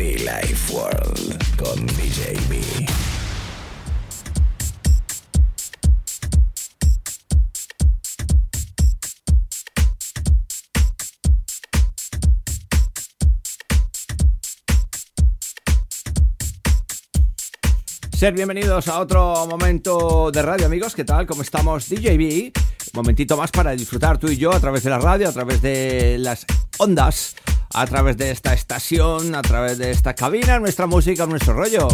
Life World con DJ B. Ser bienvenidos a otro momento de radio, amigos. ¿Qué tal? ¿Cómo estamos? DJB. Un momentito más para disfrutar tú y yo a través de la radio, a través de las ondas, a través de esta estación, a través de esta cabina, nuestra música, nuestro rollo.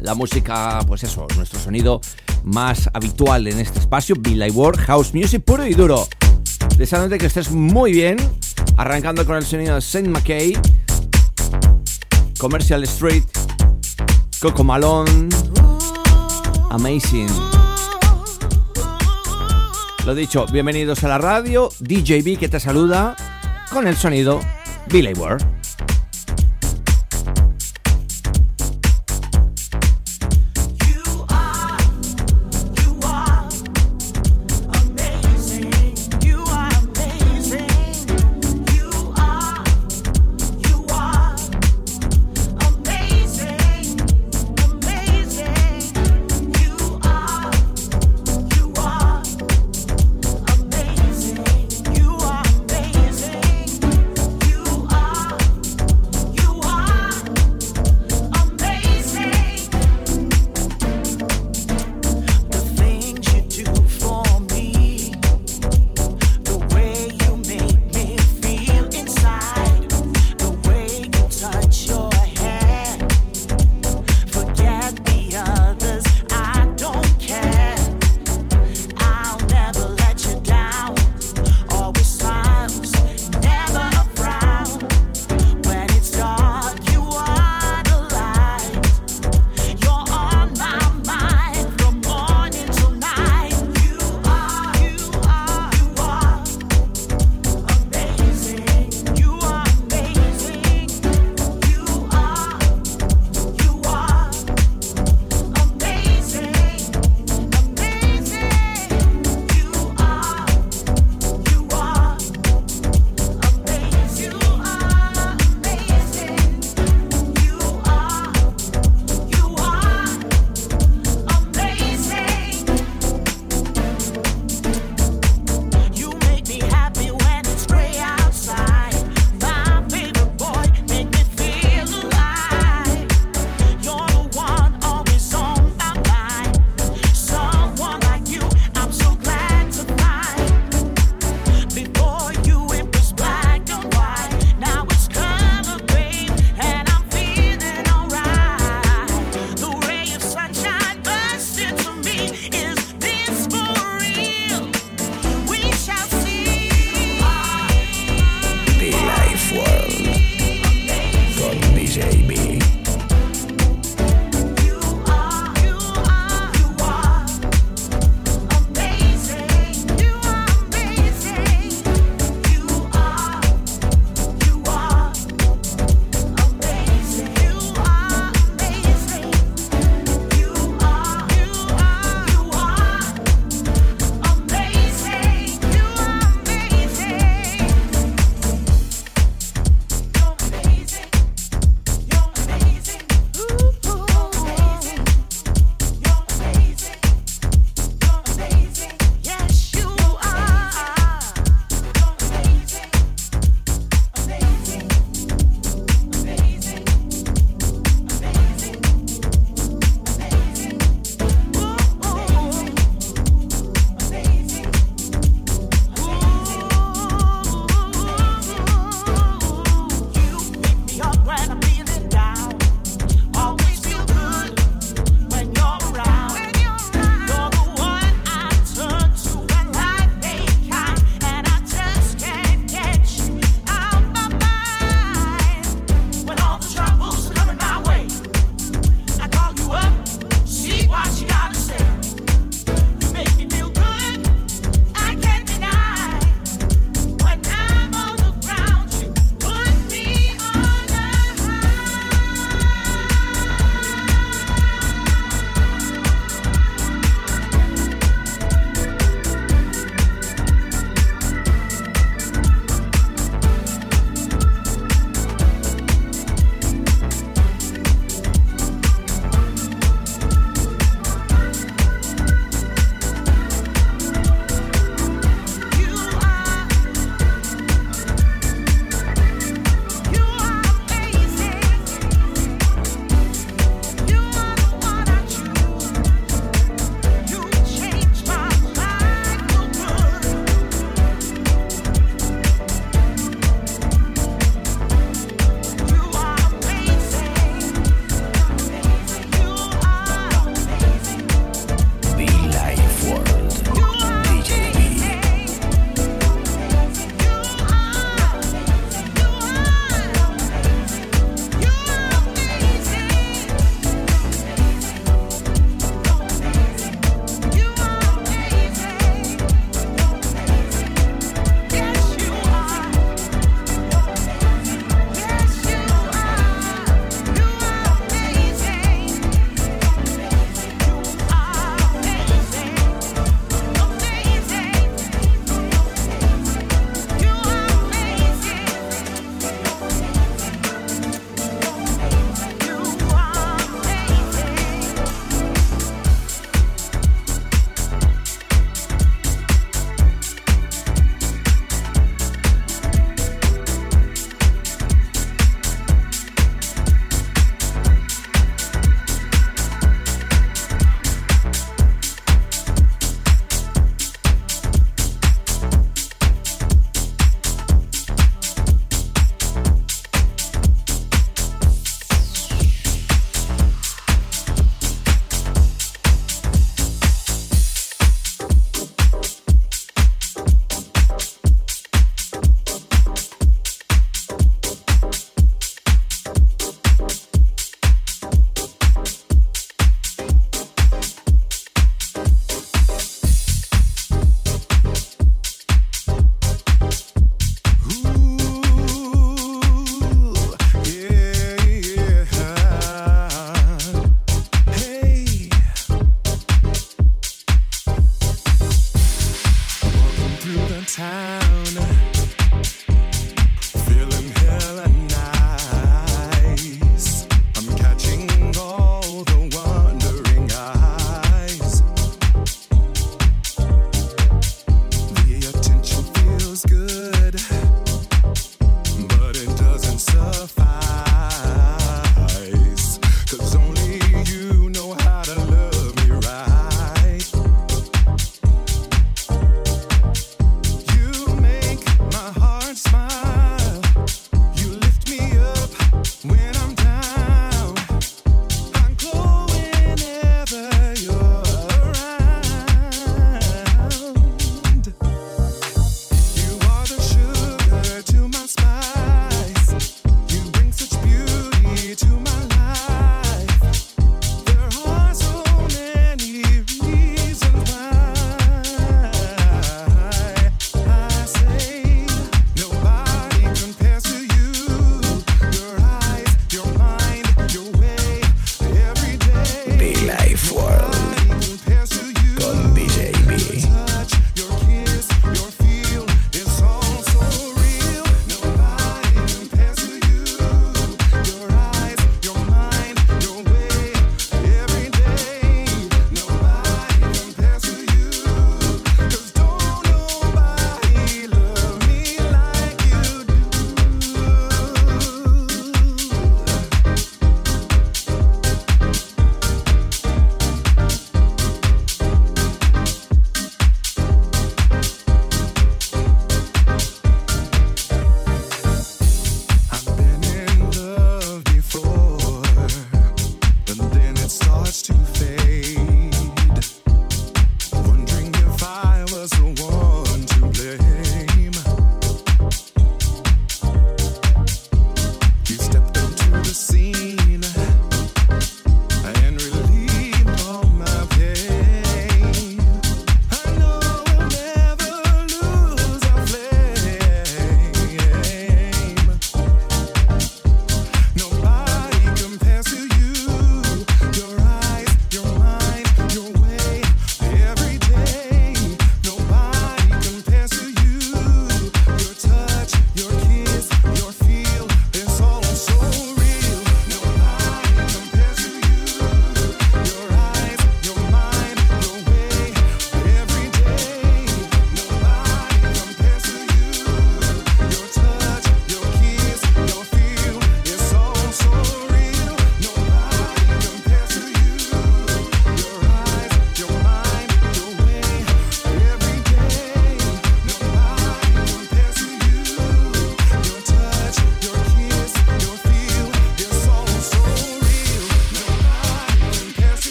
La música, pues eso, nuestro sonido más habitual en este espacio, Like World, House Music puro y duro. Deseándote que estés muy bien, arrancando con el sonido de Saint McKay, Commercial Street, Coco Malone, Amazing. Lo dicho, bienvenidos a la radio, DJB que te saluda con el sonido Billy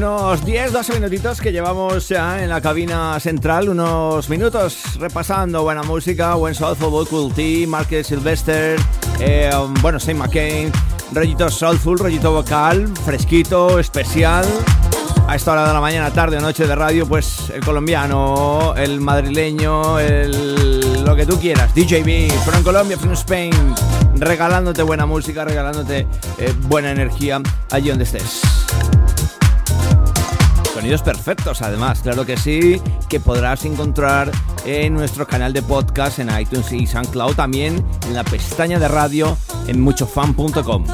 Unos 10, 12 minutitos que llevamos ya en la cabina central, unos minutos repasando buena música, buen soulful, vocal T, Marquez Sylvester, eh, bueno, Saint McCain, rollito soulful, rollito vocal, fresquito, especial. A esta hora de la mañana, tarde o noche de radio, pues el colombiano, el madrileño, el lo que tú quieras, DJB, from Colombia, from Spain, regalándote buena música, regalándote eh, buena energía allí donde estés. Sonidos perfectos, además, claro que sí, que podrás encontrar en nuestro canal de podcast en iTunes y SoundCloud, también en la pestaña de radio en muchofan.com.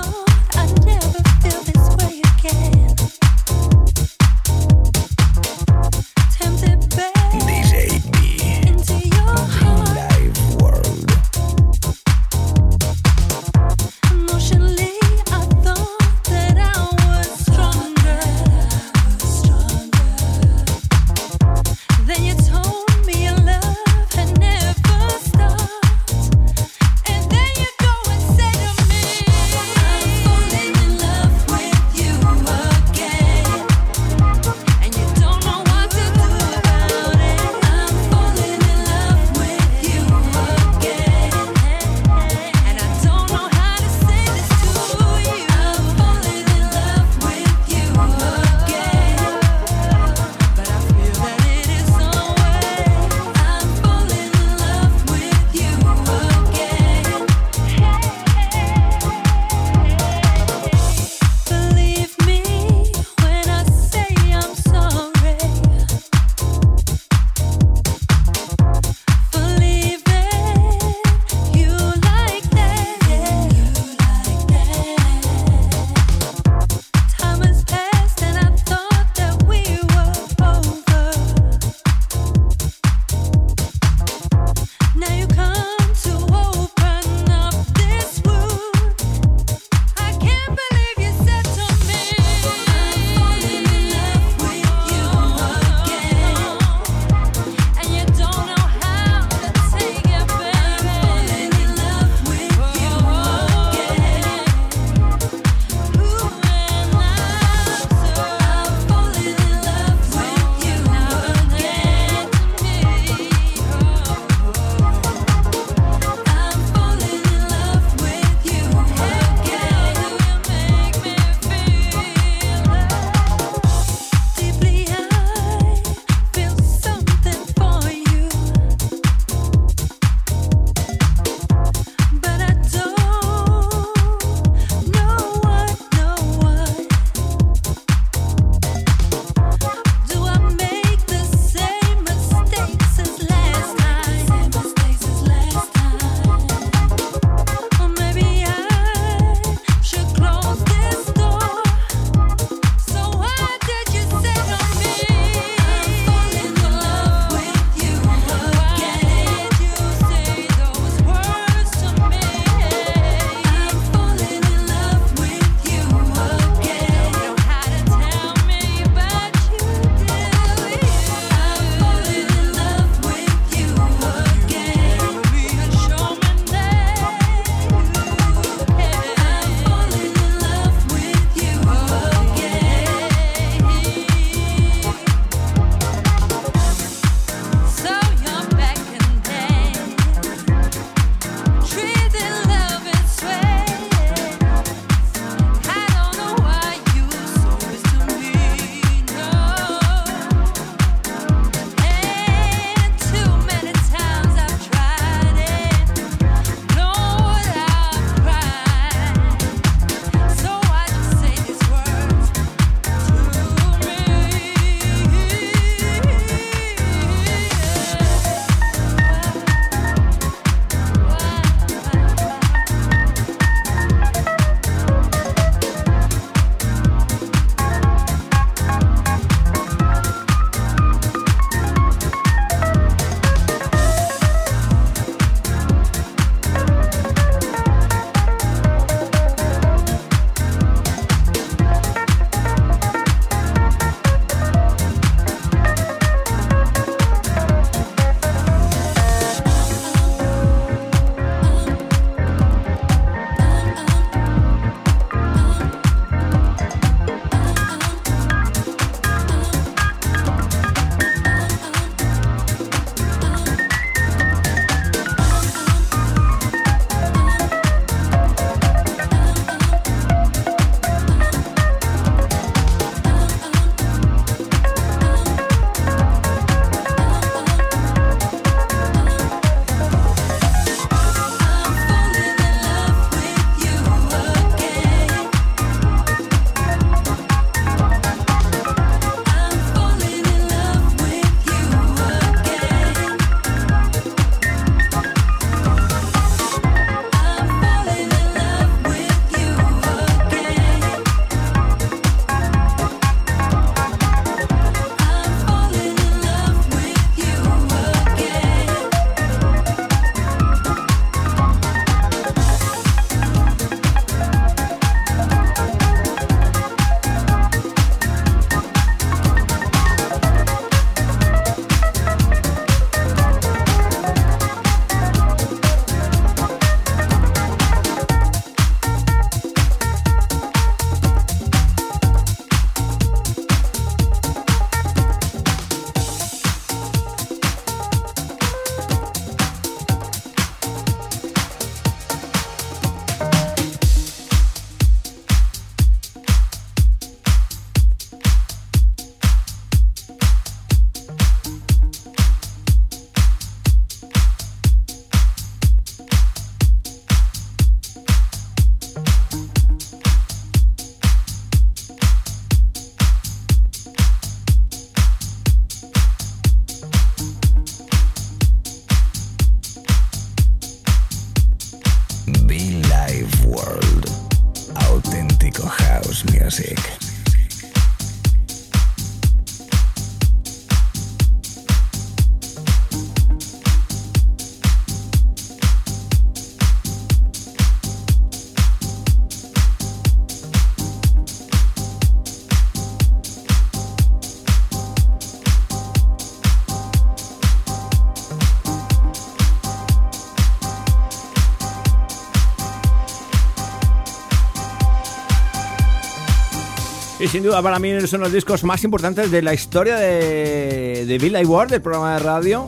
Sin duda para mí son los discos más importantes de la historia de, de Bill Ward, del programa de radio.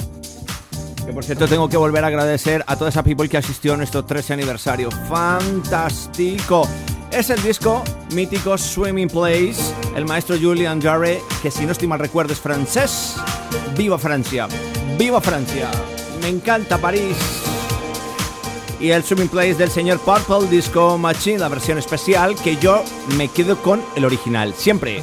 Que por cierto tengo que volver a agradecer a toda esa people que asistió a nuestro 13 aniversario. ¡Fantástico! Es el disco mítico Swimming Place, el maestro Julian Jarre, que si no estoy mal recuerdo es francés. ¡Viva Francia! ¡Viva Francia! Me encanta París y el Swimming Place del señor Purple Disco Machine, la versión especial, que yo me quedo con el original, siempre.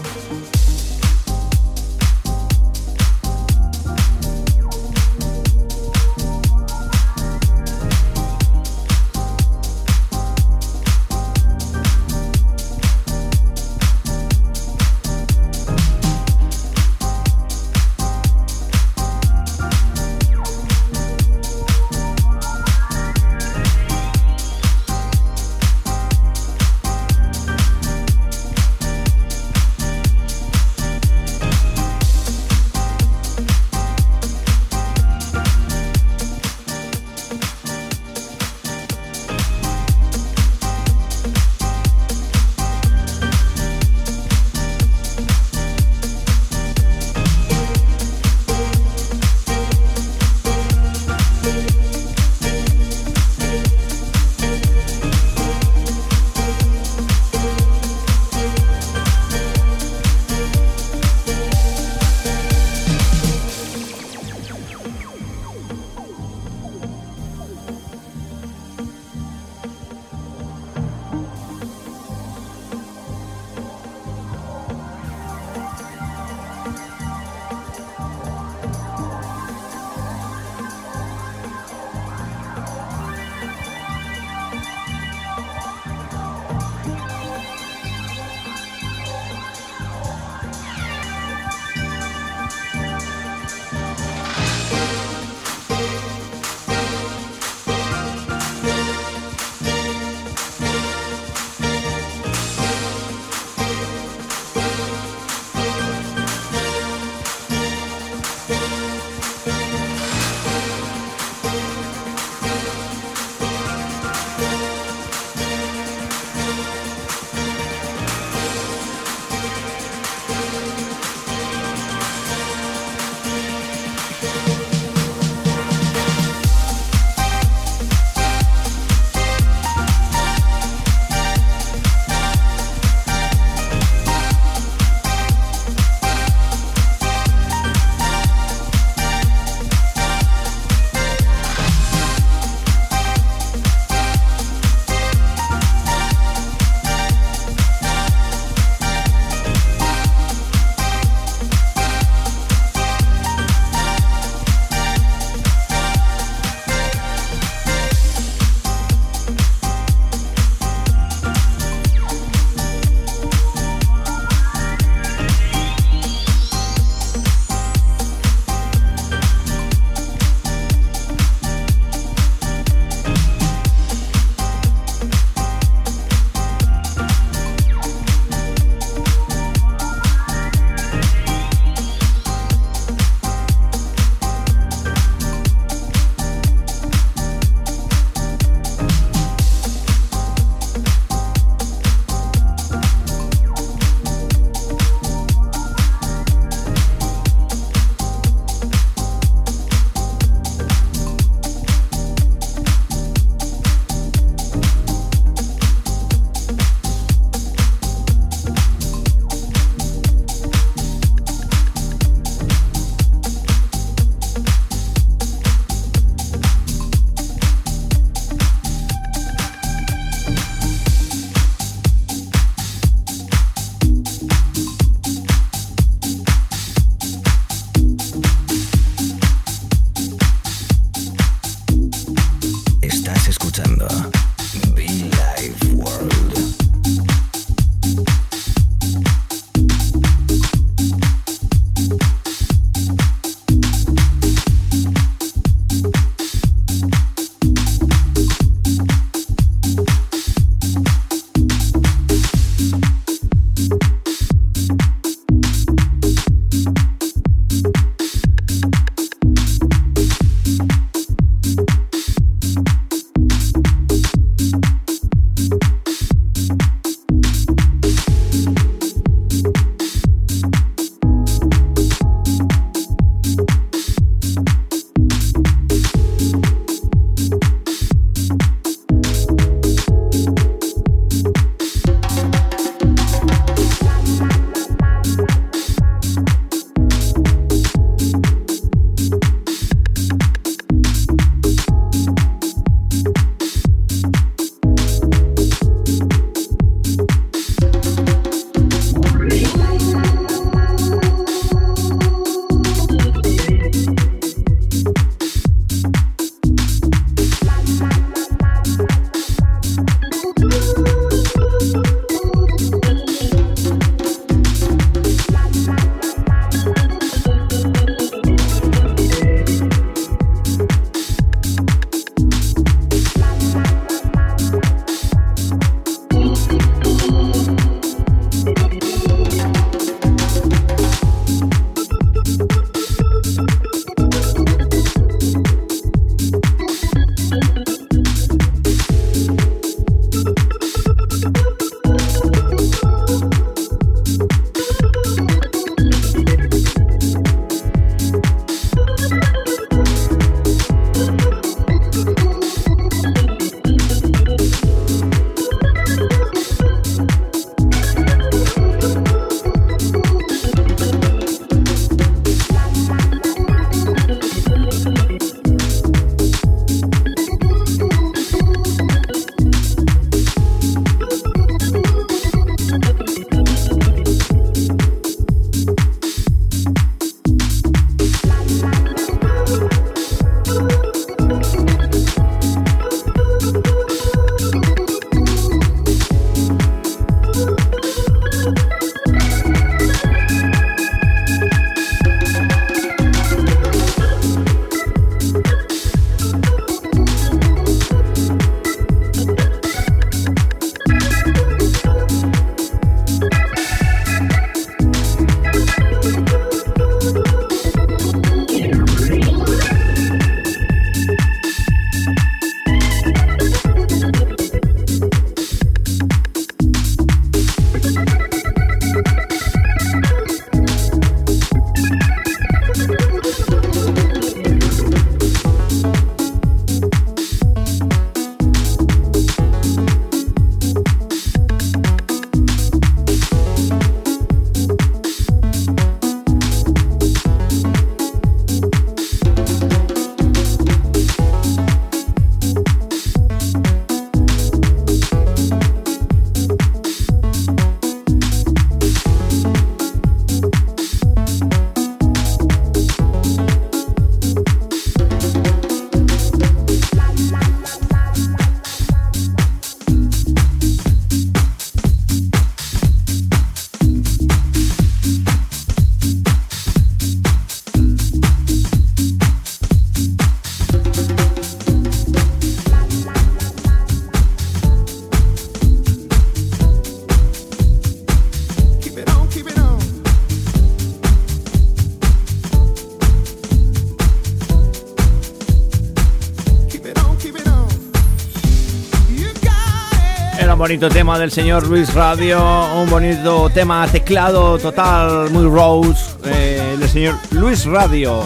Bonito tema del señor Luis Radio, un bonito tema teclado total, muy rose, eh, del señor Luis Radio.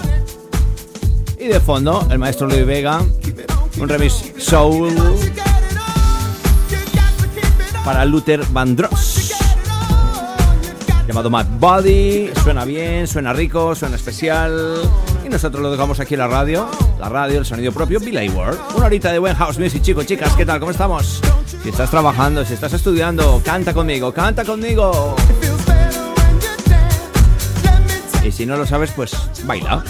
Y de fondo, el maestro Luis Vega, un remix soul para Luther Vandross llamado Mad Body. Suena bien, suena rico, suena especial. Y nosotros lo dejamos aquí en la radio. La radio, el sonido propio, Billy World. Una horita de buen house music, chicos, chicas, ¿qué tal? ¿Cómo estamos? Si estás trabajando, si estás estudiando, canta conmigo, canta conmigo. Y si no lo sabes, pues baila.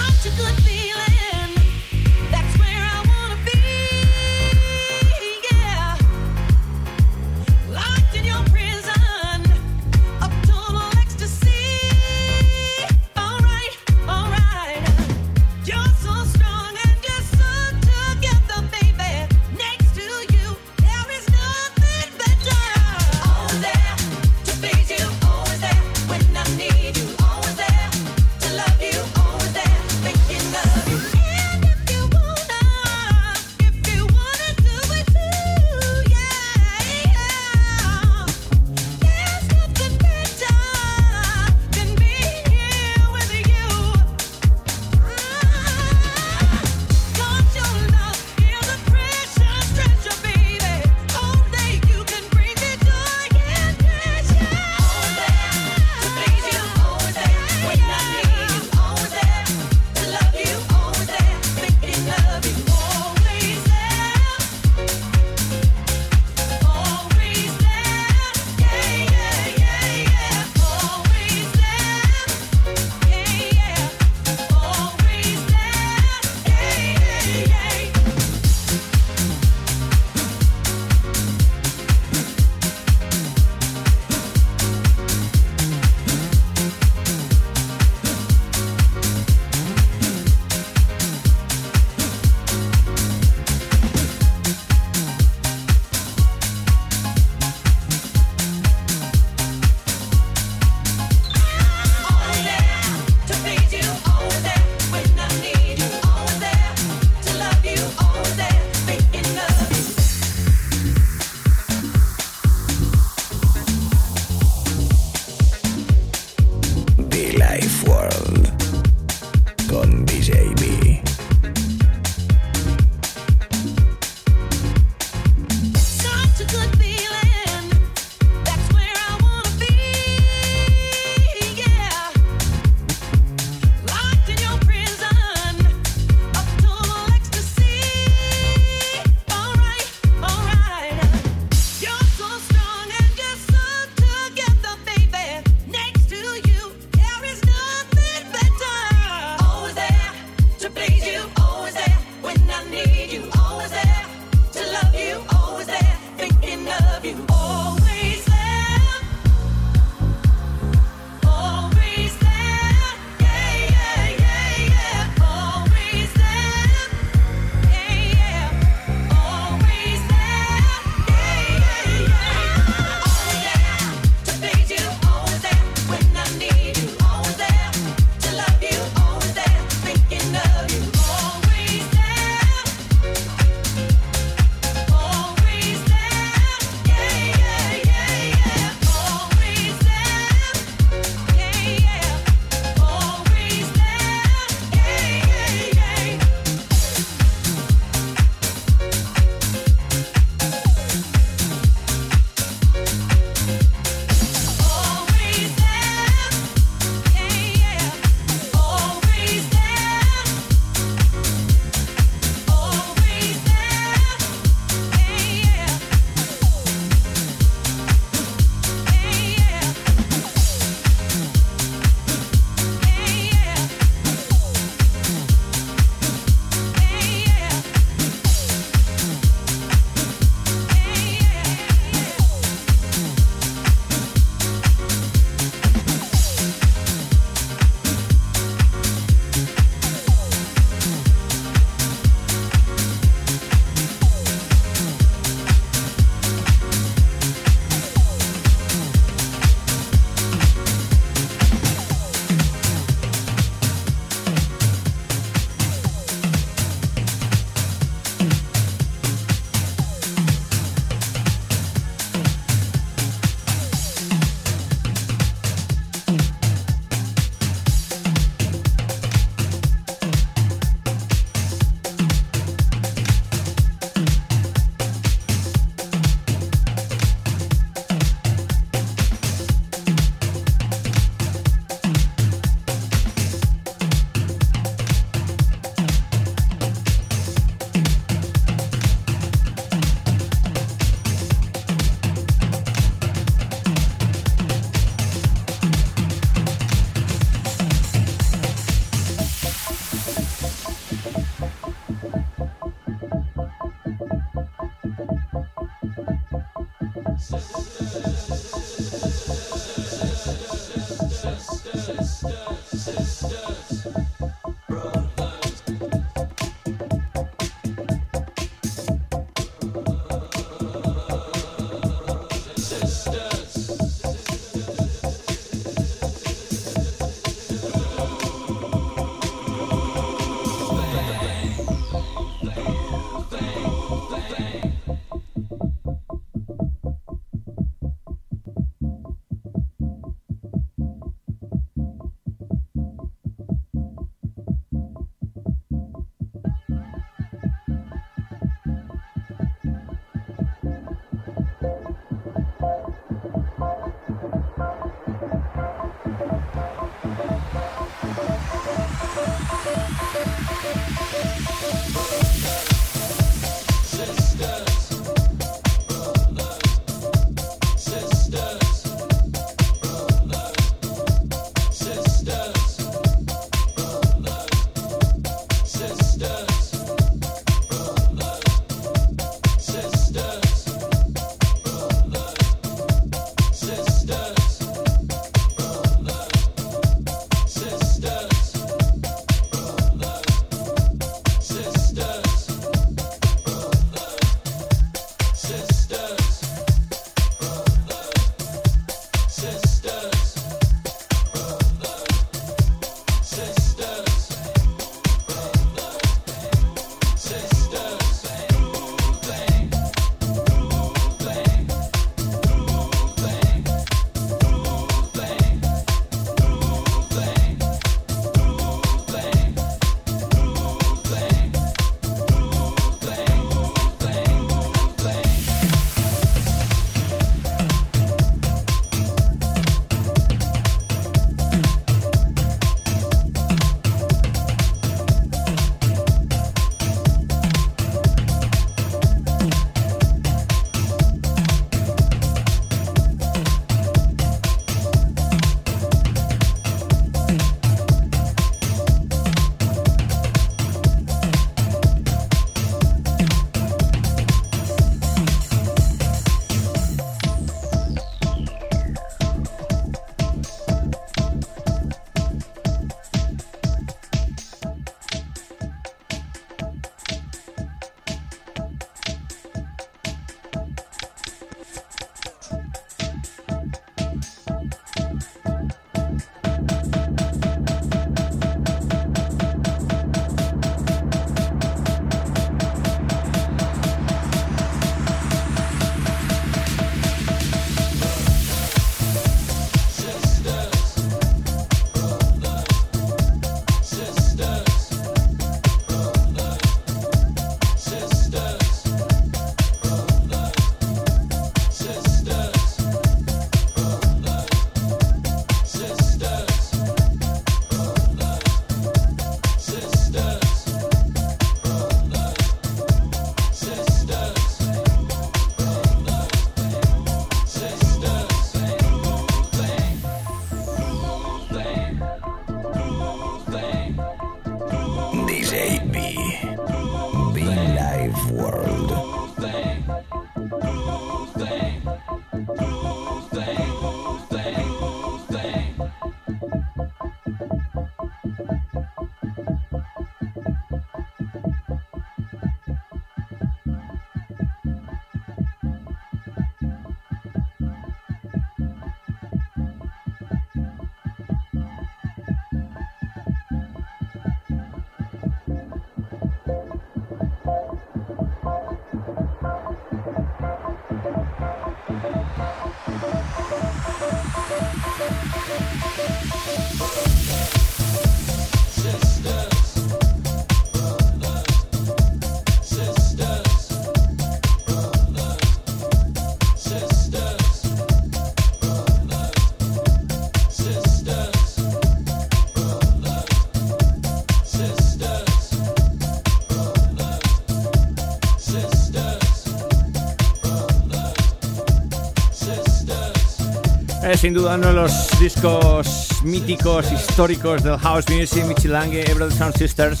Es sin duda uno de los discos míticos, históricos del house music, Michilange, Every Sound Sisters.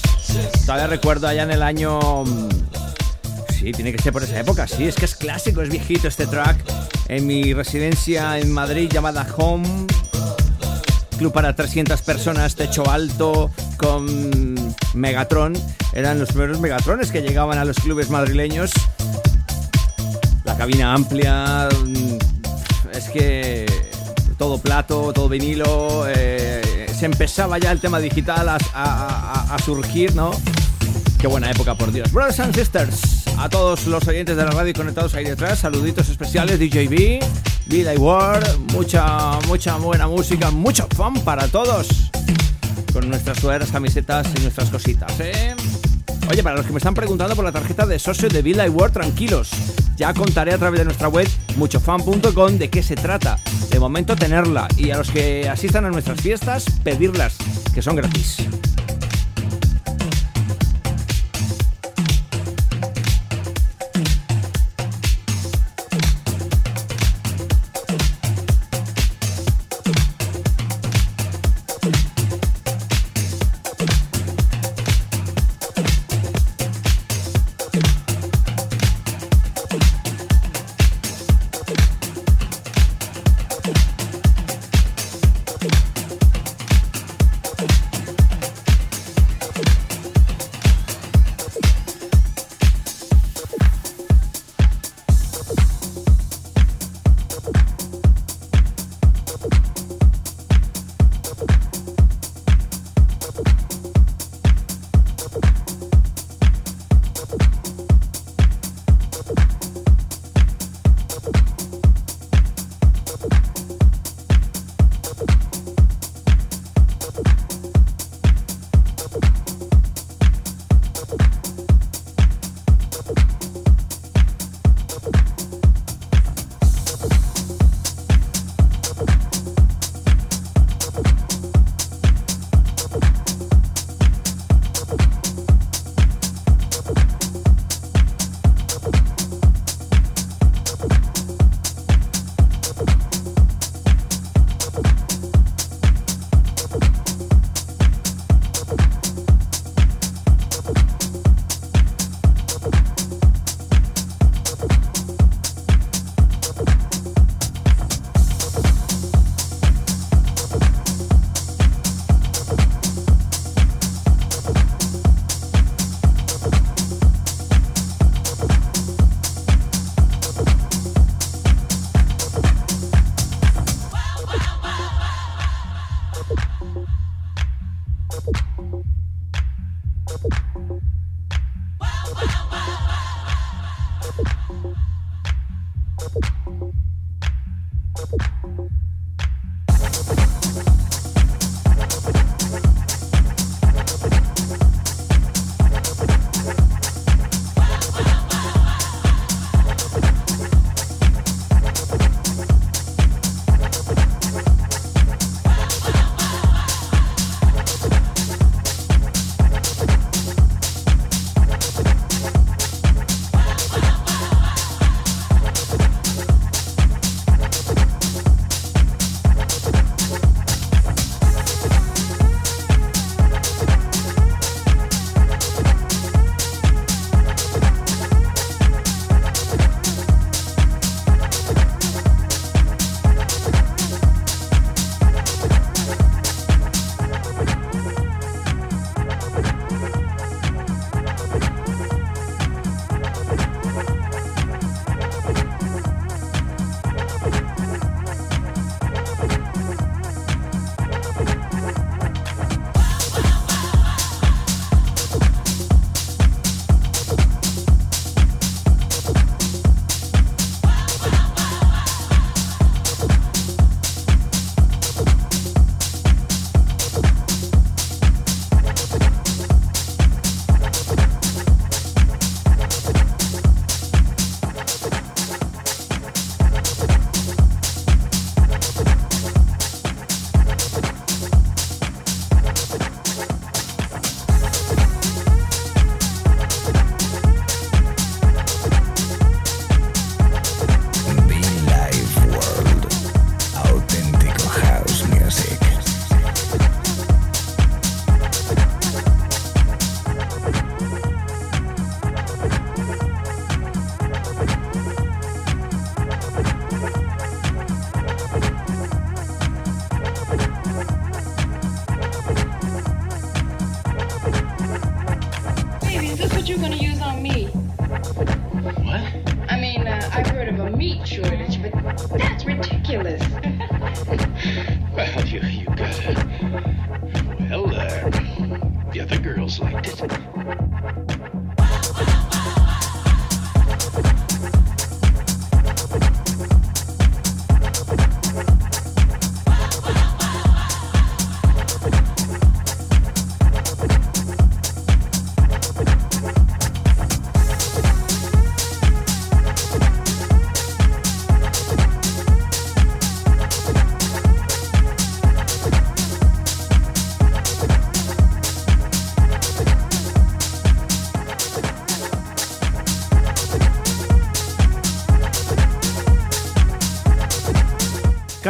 Todavía recuerdo allá en el año... Mm, sí, tiene que ser por esa época, sí, es que es clásico, es viejito este track. En mi residencia en Madrid llamada Home, club para 300 personas, techo alto, con Megatron. Eran los primeros Megatrones que llegaban a los clubes madrileños. La cabina amplia, mm, es que todo plato, todo vinilo. Eh, se empezaba ya el tema digital a, surgir, ¿no? Qué buena época, por Dios. Brothers and Sisters, a todos los oyentes de la radio conectados ahí detrás, saluditos especiales, DJB, y Ward, mucha, mucha buena música, mucho fun para todos. Con nuestras sudaderas, camisetas y nuestras cositas, ¿eh? Oye, para los que me están preguntando por la tarjeta de socio de Villa y World, tranquilos. Ya contaré a través de nuestra web muchofan.com de qué se trata. De momento tenerla y a los que asistan a nuestras fiestas pedirlas, que son gratis.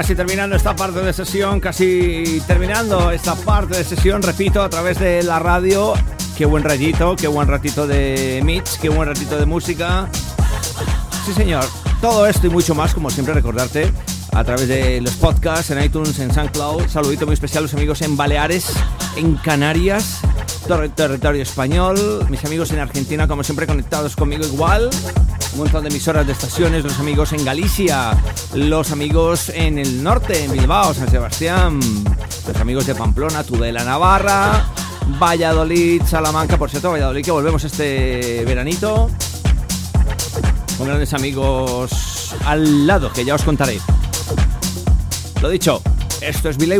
Casi terminando esta parte de sesión, casi terminando esta parte de sesión, repito, a través de la radio. Qué buen rayito, qué buen ratito de mix, qué buen ratito de música. Sí, señor. Todo esto y mucho más, como siempre, recordarte a través de los podcasts, en iTunes, en SoundCloud. Saludito muy especial a los amigos en Baleares, en Canarias, ter- territorio español. Mis amigos en Argentina, como siempre, conectados conmigo igual. Un montón de emisoras de estaciones, los amigos en Galicia, los amigos en el norte, en Bilbao, San Sebastián, los amigos de Pamplona, Tudela, Navarra, Valladolid, Salamanca, por cierto, Valladolid, que volvemos este veranito con grandes amigos al lado, que ya os contaré. Lo dicho, esto es Billy.